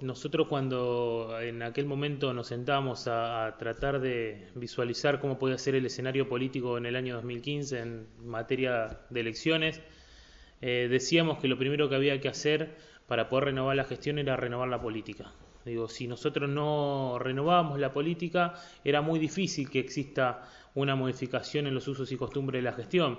nosotros cuando en aquel momento nos sentábamos a, tratar de visualizar cómo podía ser el escenario político en el año 2015 en materia de elecciones, eh, decíamos que lo primero que había que hacer para poder renovar la gestión era renovar la política. Digo, si nosotros no renovábamos la política, era muy difícil que exista una modificación en los usos y costumbres de la gestión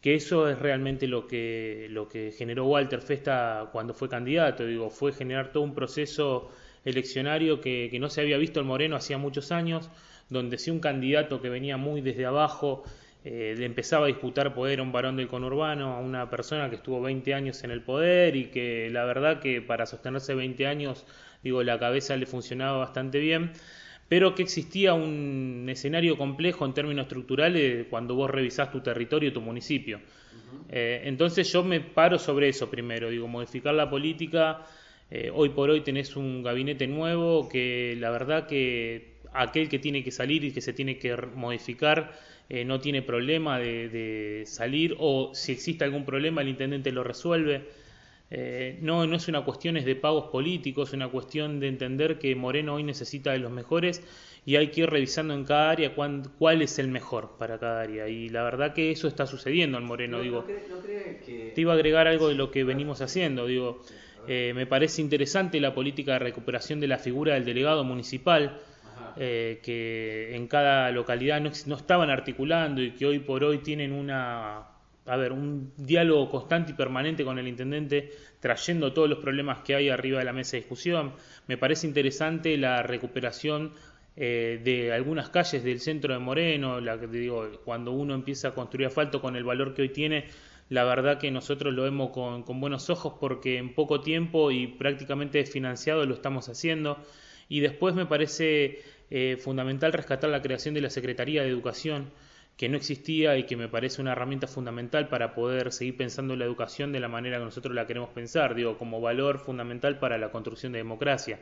que eso es realmente lo que, lo que generó Walter Festa cuando fue candidato, digo, fue generar todo un proceso eleccionario que, no se había visto en Moreno hacía muchos años, donde si un candidato que venía muy desde abajo eh, empezaba a disputar poder a un varón del conurbano, a una persona que estuvo 20 años en el poder y que la verdad que para sostenerse 20 años, digo, la cabeza le funcionaba bastante bien, pero que existía un escenario complejo en términos estructurales cuando vos revisás tu territorio, tu municipio. Eh, entonces yo me paro sobre eso primero, digo, modificar la política. Eh, hoy por hoy tenés un gabinete nuevo que la verdad que aquel que tiene que salir y que se tiene que modificar eh, no tiene problema de salir o si existe algún problema el intendente lo resuelve. Eh, no, no es una cuestión de pagos políticos, es una cuestión de entender que Moreno hoy necesita de los mejores y hay que ir revisando en cada área cuál es el mejor para cada área. Y la verdad que eso está sucediendo en Moreno. digo, Te iba a agregar algo de lo que venimos haciendo. Digo, eh, me parece interesante la política de recuperación de la figura del delegado municipal. Eh, que en cada localidad no, no estaban articulando y que hoy por hoy tienen una a ver, un diálogo constante y permanente con el intendente, trayendo todos los problemas que hay arriba de la mesa de discusión. Me parece interesante la recuperación eh, de algunas calles del centro de Moreno, la que digo, cuando uno empieza a construir asfalto con el valor que hoy tiene, la verdad que nosotros lo vemos con, buenos ojos porque en poco tiempo y prácticamente financiado lo estamos haciendo. Y después me parece eh, fundamental rescatar la creación de la Secretaría de Educación que no existía y que me parece una herramienta fundamental para poder seguir pensando en la educación de la manera que nosotros la queremos pensar, digo, como valor fundamental para la construcción de democracia.